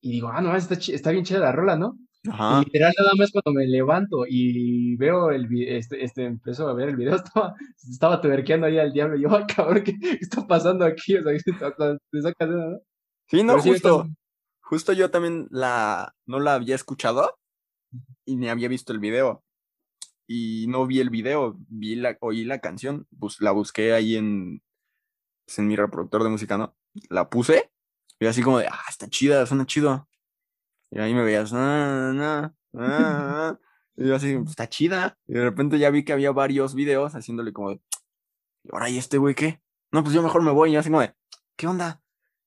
y digo, ah, no, está, está bien chida la rola, ¿no? Ajá. Y literal nada más cuando me levanto y veo el video, este, este, empezó a ver el video, estaba, estaba tuerqueando ahí al diablo, y yo, ay, cabrón, ¿qué, está pasando aquí? O sea, te sacas ¿no? Sí, no, justo, justo yo también la, no la había escuchado y ni había visto el video. Y no vi el video, vi la, oí la canción, pues la busqué ahí en, pues, en mi reproductor de música, ¿no? La puse y así como de, ah, está chida, suena chido. Y ahí me veías, ah, ah, y yo así, está chida. Y de repente ya vi que había varios videos haciéndole como de, ahora, ¿y este güey qué? No, pues yo mejor me voy. Y así como de, ¿qué onda?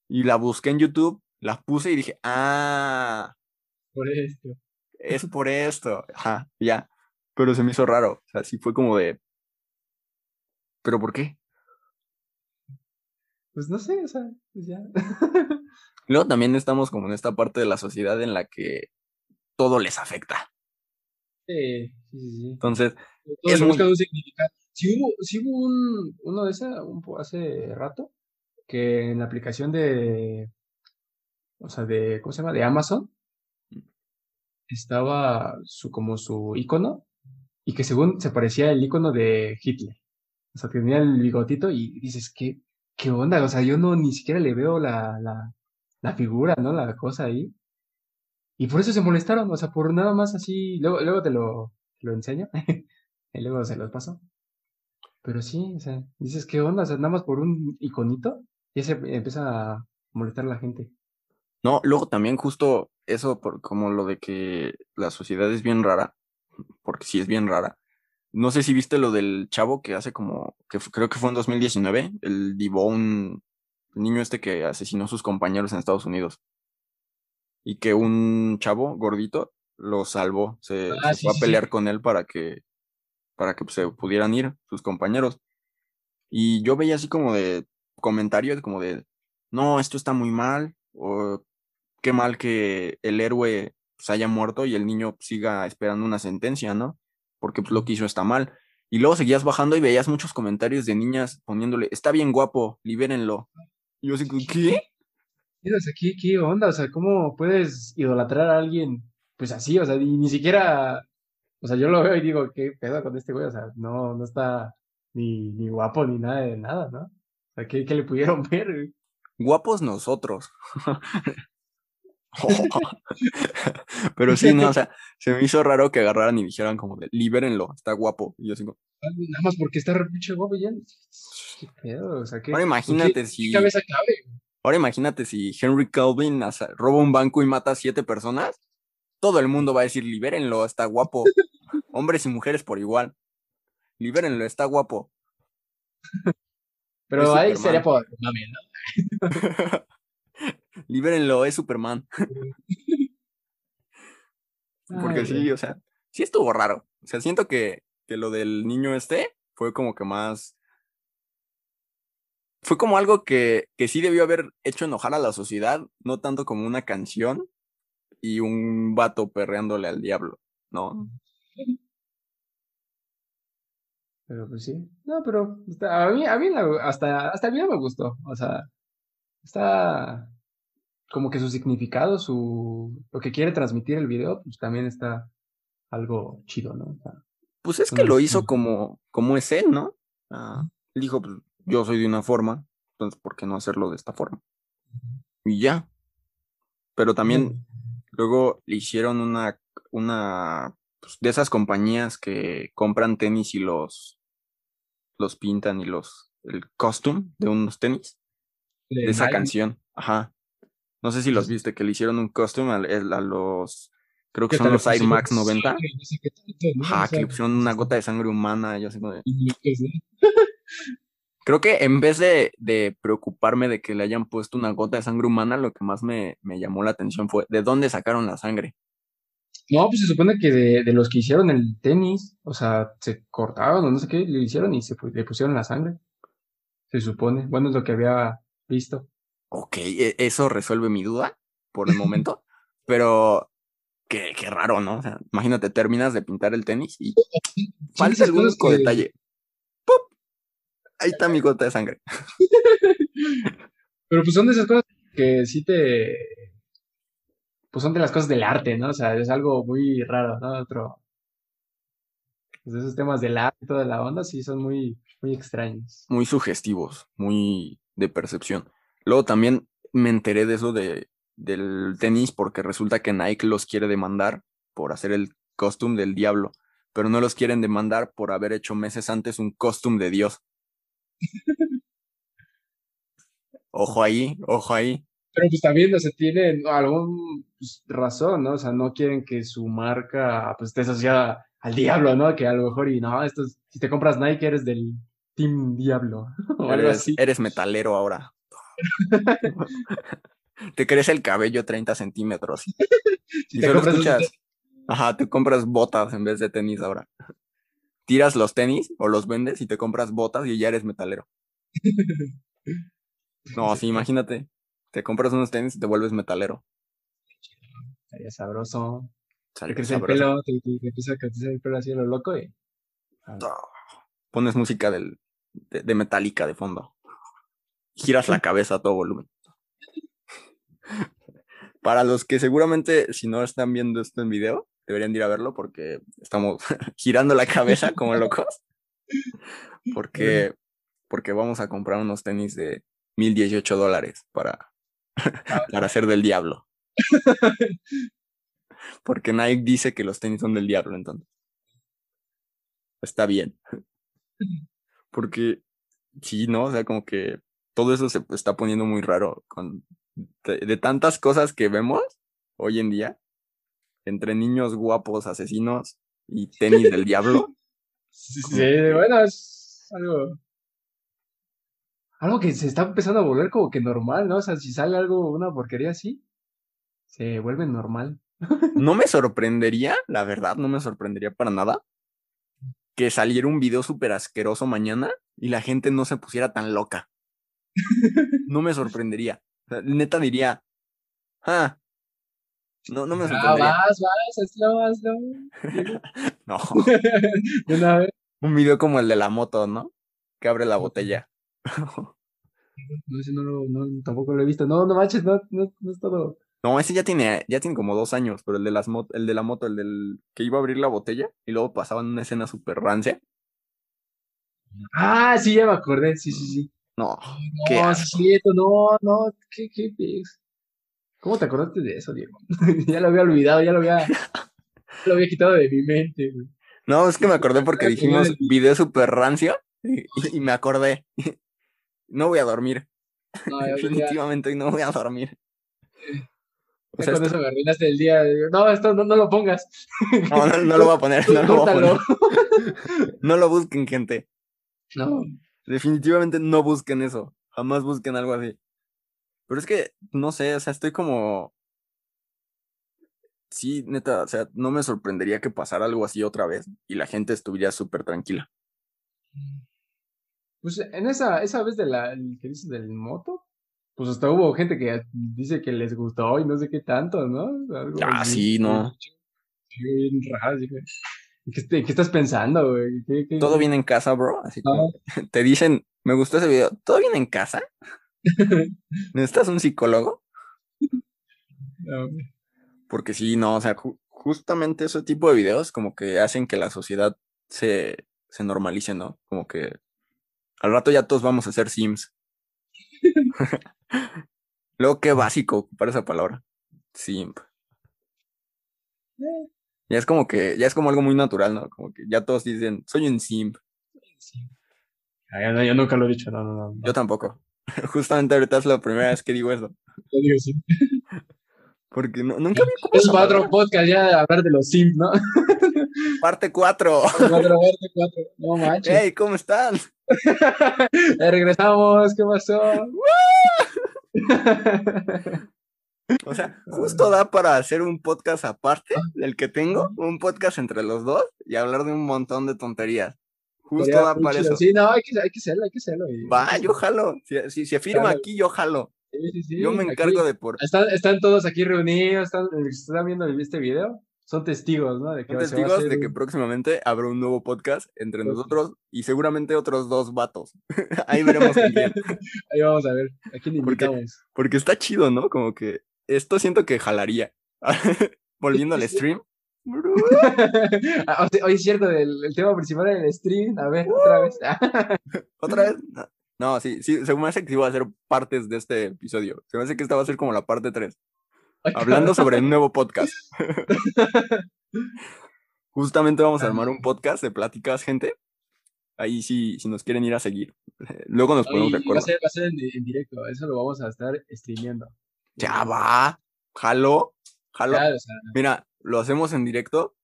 Y la busqué en YouTube, la puse y dije, ah. Por esto. Es por esto. Ajá, ya. Pero se me hizo raro. O sea, sí fue como de, ¿pero por qué? Pues no sé, o sea, pues ya. Luego también estamos como en esta parte de la sociedad en la que todo les afecta. Sí, sí, sí. Entonces, es un significado. Sí hubo, sí hubo un, uno de ese un, hace rato que en la aplicación de, o sea, de, ¿cómo se llama? De Amazon, estaba su, como su icono y que según se parecía el icono de Hitler. O sea, tenía el bigotito y dices, ¿qué, qué onda? O sea, yo no ni siquiera le veo la, la, la figura, ¿no? La cosa ahí. Y por eso se molestaron, o sea, por nada más así, luego, luego te lo, lo enseño, y luego se los paso. Pero sí, o sea, dices, ¿qué onda? O sea, nada más por un iconito, y se empieza a molestar a la gente. No, luego también justo eso, por, como lo de que la sociedad es bien rara, porque sí es bien rara. No sé si viste lo del chavo que hace como, que creo que fue en 2019, el Divone el niño este que asesinó a sus compañeros en Estados Unidos. Y que un chavo gordito lo salvó, se, ah, fue a pelear con él para que, para que se pudieran ir sus compañeros. Y yo veía así como de comentarios como de, no, esto está muy mal, o qué mal que el héroe se haya muerto y el niño siga esperando una sentencia, ¿no? Porque pues, lo que hizo está mal. Y luego seguías bajando y veías muchos comentarios de niñas poniéndole, está bien guapo, libérenlo. Y yo así, ¿qué? ¿qué, ¿qué onda? O sea, ¿cómo puedes idolatrar a alguien pues así? O sea, ni siquiera, o sea, yo lo veo y digo, ¿qué pedo con este güey? O sea, no, no está ni, ni guapo ni nada de nada, ¿no? O sea, ¿qué, qué le pudieron ver? Guapos nosotros. Pero sí, no, o sea, se me hizo raro que agarraran y dijeran como de, libérenlo, está guapo. Y yo digo, nada más porque está re guapo ya. Ahora imagínate si. Ahora imagínate si Henry Calvin roba un banco y mata a siete personas. Todo el mundo va a decir, libérenlo, está guapo. Hombres y mujeres por igual. Libérenlo, está guapo. Pero ahí sería por mami, ¿no? Libérenlo, es Superman. Porque sí, o sea, sí estuvo raro. O sea, siento que, que lo del niño este fue como que más fue como algo que, que sí debió haber hecho enojar a la sociedad, no tanto como una canción y un vato perreándole al diablo, ¿no? Pero pues sí. No, pero a mí, a mí hasta, hasta el video me gustó. O sea, está como que su significado, su lo que quiere transmitir el video, pues también está algo chido, ¿no? pues es que lo hizo como, como es él, ¿no? Ah, dijo, pues yo soy de una forma, entonces, ¿por qué no hacerlo de esta forma? Y ya. Pero también luego le hicieron una, una pues, de esas compañías que compran tenis y los, los pintan y los, el costume de unos tenis. De, esa canción. Ajá. No sé si los viste, que le hicieron un costume a, los, creo que son los Air Max 90. Ajá, que le pusieron una gota de sangre humana. Yo sé Creo que en vez de, preocuparme de que le hayan puesto una gota de sangre humana, lo que más me, llamó la atención fue de dónde sacaron la sangre. No, pues se supone que de, los que hicieron el tenis, o sea, se cortaron o no sé qué, le hicieron y se le pusieron la sangre. Se supone. Bueno, es lo que había visto. Ok, e, eso resuelve mi duda por el momento, pero qué, qué raro, ¿no? O sea, imagínate, terminas de pintar el tenis y falta algún único detalle ahí está mi gota de sangre. Pero pues son de esas cosas que sí te, pues son de las cosas del arte, ¿no? O sea, es algo muy raro, ¿no? Otro, pues esos temas del arte y toda la onda, sí, son muy, muy extraños. Muy sugestivos, muy de percepción. Luego también me enteré de eso de, del tenis porque resulta que Nike los quiere demandar por hacer el costume del diablo, pero no los quieren demandar por haber hecho meses antes un costume de Dios. ojo ahí, ojo ahí. Pero pues también, o sea, tienen algún pues, razón, ¿no? O sea, no quieren que su marca pues esté asociada al diablo, ¿no? Que a lo mejor, y no, esto es- si te compras Nike eres del Team Diablo o algo así. eres metalero ahora. te crece el cabello 30 centímetros. Si Y te solo escuchas. Ajá, tú compras botas en vez de tenis ahora. Tiras los tenis o los vendes y te compras botas y ya eres metalero. No, sí, imagínate. Te compras unos tenis y te vuelves metalero. Estaría sabroso. Te crece el pelo, te, te- te empieza a crecer el pelo así a lo loco y... Pones música del, de, de Metallica de fondo. Giras la cabeza a todo volumen. Para los que seguramente, si no están viendo esto en video, deberían de ir a verlo porque estamos girando la cabeza como locos. Porque, porque vamos a comprar unos tenis de 1018 dólares para, para hacer del diablo. Porque Nike dice que los tenis son del diablo, entonces. Está bien. Porque sí, ¿no? O sea, como que todo eso se está poniendo muy raro con de, de tantas cosas que vemos hoy en día, entre niños guapos, asesinos y tenis del diablo. Sí, sí, que- bueno, es algo... Algo que se está empezando a volver como que normal, ¿no? O sea, si sale algo, una porquería así, se vuelve normal. No me sorprendería, la verdad, no me sorprendería para nada que saliera un video súper asqueroso mañana y la gente no se pusiera tan loca. No me sorprendería. O sea, neta diría, ah, no, no me Ah, sorprendería. vas, vas, hazlo, hazlo. No, De una vez. un video como el de la moto, ¿no? Que abre la botella. No, ese no lo, no, tampoco lo he visto. No, no manches, no, no, no es todo. No, ese ya tiene, ya tiene como dos años, pero el de las mot- el de la moto, el del que iba a abrir la botella y luego pasaban una escena súper rancia. Ah, sí, ya me acordé, sí, sí, sí. No, qué No, asco. cierto, no, no, qué, qué. ¿Cómo te acordaste de eso, Diego? ya lo había olvidado, ya lo había, lo había quitado de mi mente, güey. No, es que me acordé porque dijimos video súper rancio y, y me acordé. No voy a dormir. No, Definitivamente hoy no voy a dormir. O sea, con esto- eso me arruinaste el día. No, esto no, no lo pongas. no, no, no lo voy a poner, no lo voy a poner. No lo busquen, gente. No, Definitivamente no busquen eso. Jamás busquen algo así. Pero es que, no sé, o sea, estoy como. Sí, neta, o sea, no me sorprendería que pasara algo así otra vez y la gente estuviera súper tranquila. Pues en esa, esa vez de la, que dices del moto, pues hasta hubo gente que dice que les gustó y no sé qué tanto, ¿no? Algo Ah, así, sí, no. sí, bien raro, así que- ¿y ¿Qué, estás pensando, güey? ¿Qué- qué- ¿Todo bien en casa, bro? Así como te dicen, me gustó ese video. ¿Todo bien en casa? ¿Necesitas un psicólogo? No. Porque sí, no, o sea, ju- justamente ese tipo de videos como que hacen que la sociedad se, se normalice, ¿no? Como que al rato ya todos vamos a ser Sims. Luego, qué básico ocupar esa palabra. Simp. Ya es como que, ya es como algo muy natural, ¿no? Como que ya todos dicen, soy un simp. sí. Ah, yo, no, yo nunca lo he dicho, no, no, no. Yo tampoco. Justamente ahorita es la primera vez que digo eso. Yo digo. Porque no- nunca ocupado Es para otro podcast ya hablar de los Sims, ¿no? Parte 4. Cuatro, cuatro, cuatro. No manches. Hey, ¿cómo están? Eh, regresamos, ¿qué pasó? O sea, justo da para hacer un podcast aparte del que tengo, un podcast entre los dos y hablar de un montón de tonterías. Justo Estaría da para chido. eso. Sí, no, hay que, hay que hacerlo, hay que hacerlo. y- Va, yo jalo. Si, si se afirma Jalo. aquí, yo jalo. Sí, sí, sí, Yo me aquí- encargo de por Están, están todos aquí reunidos, están, están viendo este video, son testigos, ¿no? De que son testigos hacer de que próximamente habrá un nuevo podcast entre nosotros y seguramente otros dos vatos. Ahí veremos quién. Ahí vamos a ver, ¿a quién Porque- invitamos? Porque está chido, ¿no? Como que esto siento que jalaría. Volviendo al stream. Ah, Oye, es cierto, el, el tema principal del stream. A ver, otra vez. ¿Otra vez? No, No, sí, sí, se me hace que sí va a ser partes de este episodio. Se me hace que esta va a ser como la parte 3. Hablando sobre un nuevo podcast. Justamente vamos a armar un podcast de pláticas, gente. Ahí sí, si nos quieren ir a seguir. Luego nos ponemos de Oye, va a acuerdo. ser, va a ser en, en directo. Eso lo vamos a estar streameando. Ya va. Jalo. Jalo. Ya, o sea, Mira, lo hacemos en directo.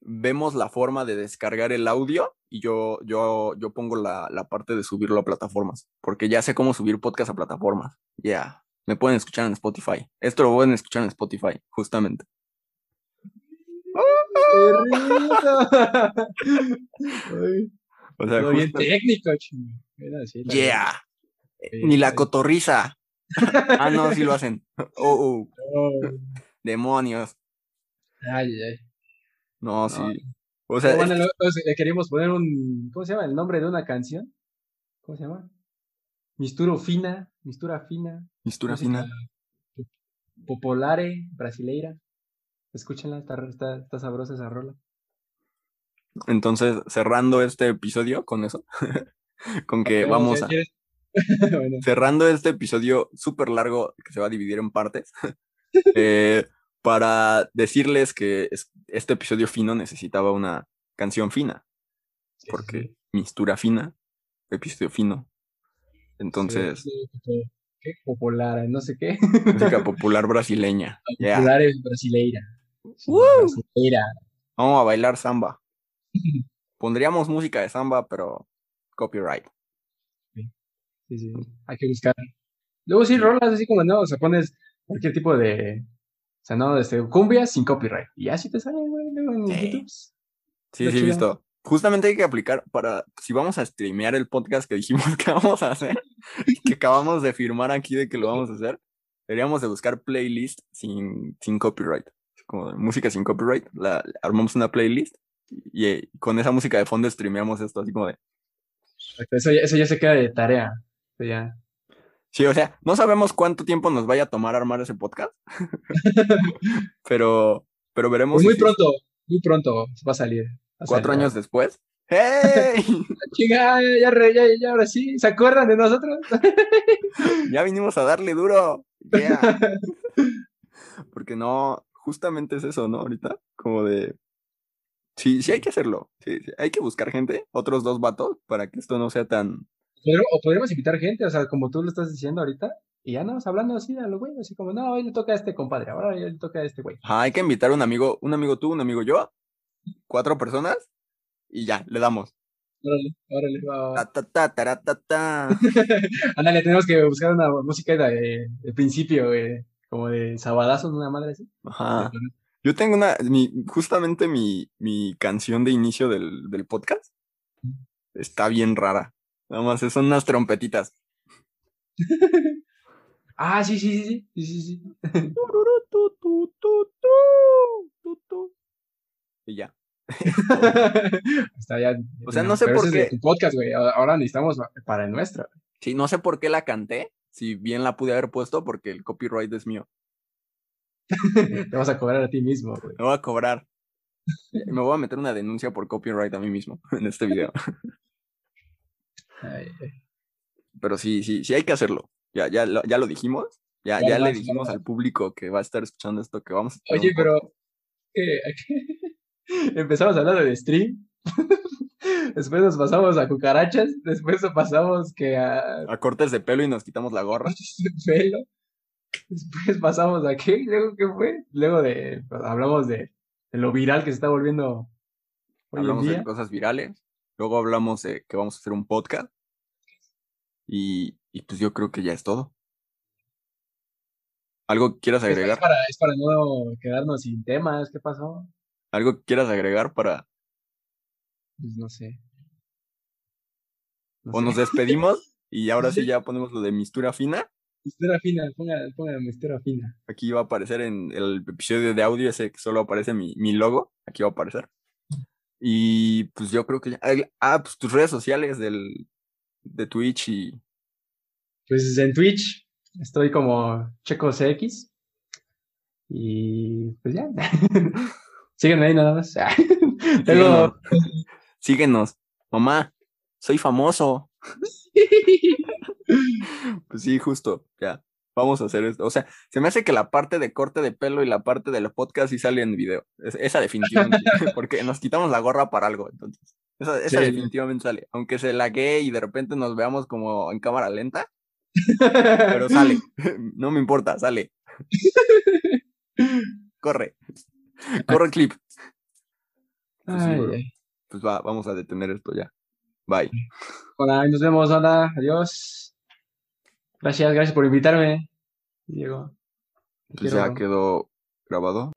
Vemos la forma de descargar el audio y yo, yo, yo pongo la, la parte de subirlo a plataformas. Porque ya sé cómo subir podcast a plataformas. Ya. Me pueden escuchar en Spotify. Esto lo pueden escuchar en Spotify, justamente. O sea, bien técnico, chingo. Era así, la Yeah. Sí, Ni la cotorriza. Ah, no, sí lo hacen. Oh, oh, verdad. demonios. Ay, ay. No, No. sí. O sea, bueno, es- queríamos poner un. ¿Cómo se llama? El nombre de una canción. ¿Cómo se llama? Misturo fina. Mistura fina. mistura fina. po- Popolare, brasileira. Escúchenla, está, está, está sabrosa esa rola. Entonces, cerrando este episodio con eso, con que Pero, vamos ¿qué a, quieres? Bueno, cerrando este episodio súper largo que se va a dividir en partes, eh, para decirles que es- este episodio fino necesitaba una canción fina, porque sí. mistura fina, episodio fino. Entonces, Sí, sí, ¿Qué? Popolare, no sé qué. música popular brasileña. Yeah. Popolare brasileira. Sí, ¡Woo! brasileira. Vamos a bailar samba. Pondríamos música de samba, pero copyright. Sí, sí, hay que buscar. Luego sí, rolas así como, no, o sea, pones cualquier tipo de, o sea, no, este, cumbia sin copyright. Y así te sale, güey, luego en Sí. YouTube. Sí, sí, he chido. visto. Justamente hay que aplicar para, si vamos a streamear el podcast que dijimos que vamos a hacer, que acabamos de firmar aquí de que lo vamos a hacer, deberíamos de buscar playlist sin, sin copyright. Como de música sin copyright, la, armamos una playlist y, eh, con esa música de fondo streameamos esto, así como de... Exacto, Eso ya, eso ya se queda de tarea. Ya. Sí, o sea, no sabemos cuánto tiempo nos vaya a tomar armar ese podcast, pero, pero veremos Pues muy pronto, muy pronto va a salir. va cuatro salir. años después. ¡Hey! Chinga, ya, ya, re- ya, ya, ahora sí, ¿se acuerdan de nosotros? ya vinimos a darle duro. Yeah. Porque no, justamente es eso, ¿no? Ahorita, como de. Sí, sí hay que hacerlo. Sí, sí, Hay que buscar gente, otros dos vatos, para que esto no sea tan. O podríamos invitar gente, o sea, como tú lo estás diciendo ahorita, y ya no, hablando así a lo güey, así como, no, hoy le toca a este compadre, ahora hoy le toca a este güey. Ajá, hay que invitar a un amigo, un amigo tú, un amigo yo, cuatro personas, y ya, le damos. Órale, órale, va. Ta, ta, ta, ta, ta. Ándale, tenemos que buscar una música de, de principio, güey, como de sabadazo, una madre así. Ajá. Yo tengo una, mi, justamente mi, mi canción de inicio del, del podcast está bien rara. Nada más son unas trompetitas. Ah, sí, sí, sí, sí, sí, sí. Y ya. Está ya. O sea, no sé por qué- tu podcast, güey. Ahora ahora necesitamos para el nuestro. Sí, no sé por qué la canté, si bien la pude haber puesto porque el copyright es mío. Te vas a cobrar a ti mismo, güey. Me voy a cobrar. Me voy a meter una denuncia por copyright a mí mismo en este video. Pero sí, sí, sí hay que hacerlo. Ya, ya, lo, ya lo dijimos. Ya, Ya le dijimos al público que va a estar escuchando esto que vamos a Oye, pero eh, empezamos hablando de stream. Después nos pasamos a cucarachas. Después nos pasamos que a a cortes de pelo y nos quitamos la gorra. pelo. Después pasamos a qué. Luego qué fue. Luego de pues, hablamos de, de lo viral que se está volviendo hoy hablamos en de cosas virales. Luego hablamos de que vamos a hacer un podcast. Y, y pues yo creo que ya es todo. ¿Algo que quieras es agregar? para, es para no quedarnos sin temas. ¿Qué pasó? ¿Algo que quieras agregar para... Pues no sé. No O sé. nos despedimos y ahora sí ya ponemos lo de mistura fina. Mistura fina, ponga, ponga mistura fina. Aquí va a aparecer en el episodio de audio ese que solo aparece mi, mi logo. Aquí va a aparecer. Y pues yo creo que ya... Ah, pues tus redes sociales del, de Twitch y... Pues en Twitch estoy como ChecoCX. Y pues ya. Síguenme ahí nada más. Síguenos. Síguenos. Mamá, soy famoso. pues sí, justo, ya. Vamos a hacer esto. O sea, se me hace que la parte de corte de pelo y la parte del podcast sí sale en video. esa definitivamente. porque nos quitamos la gorra para algo, entonces. Esa, esa definitivamente sale. Aunque se lague y de repente nos veamos como en cámara lenta. pero sale. No me importa, sale. Corre. Corre clip. Pues, pues va, vamos a detener esto ya. Bye. Hola, nos vemos, hola, adiós. Gracias, gracias por invitarme, Diego. Pues ya quedó grabado.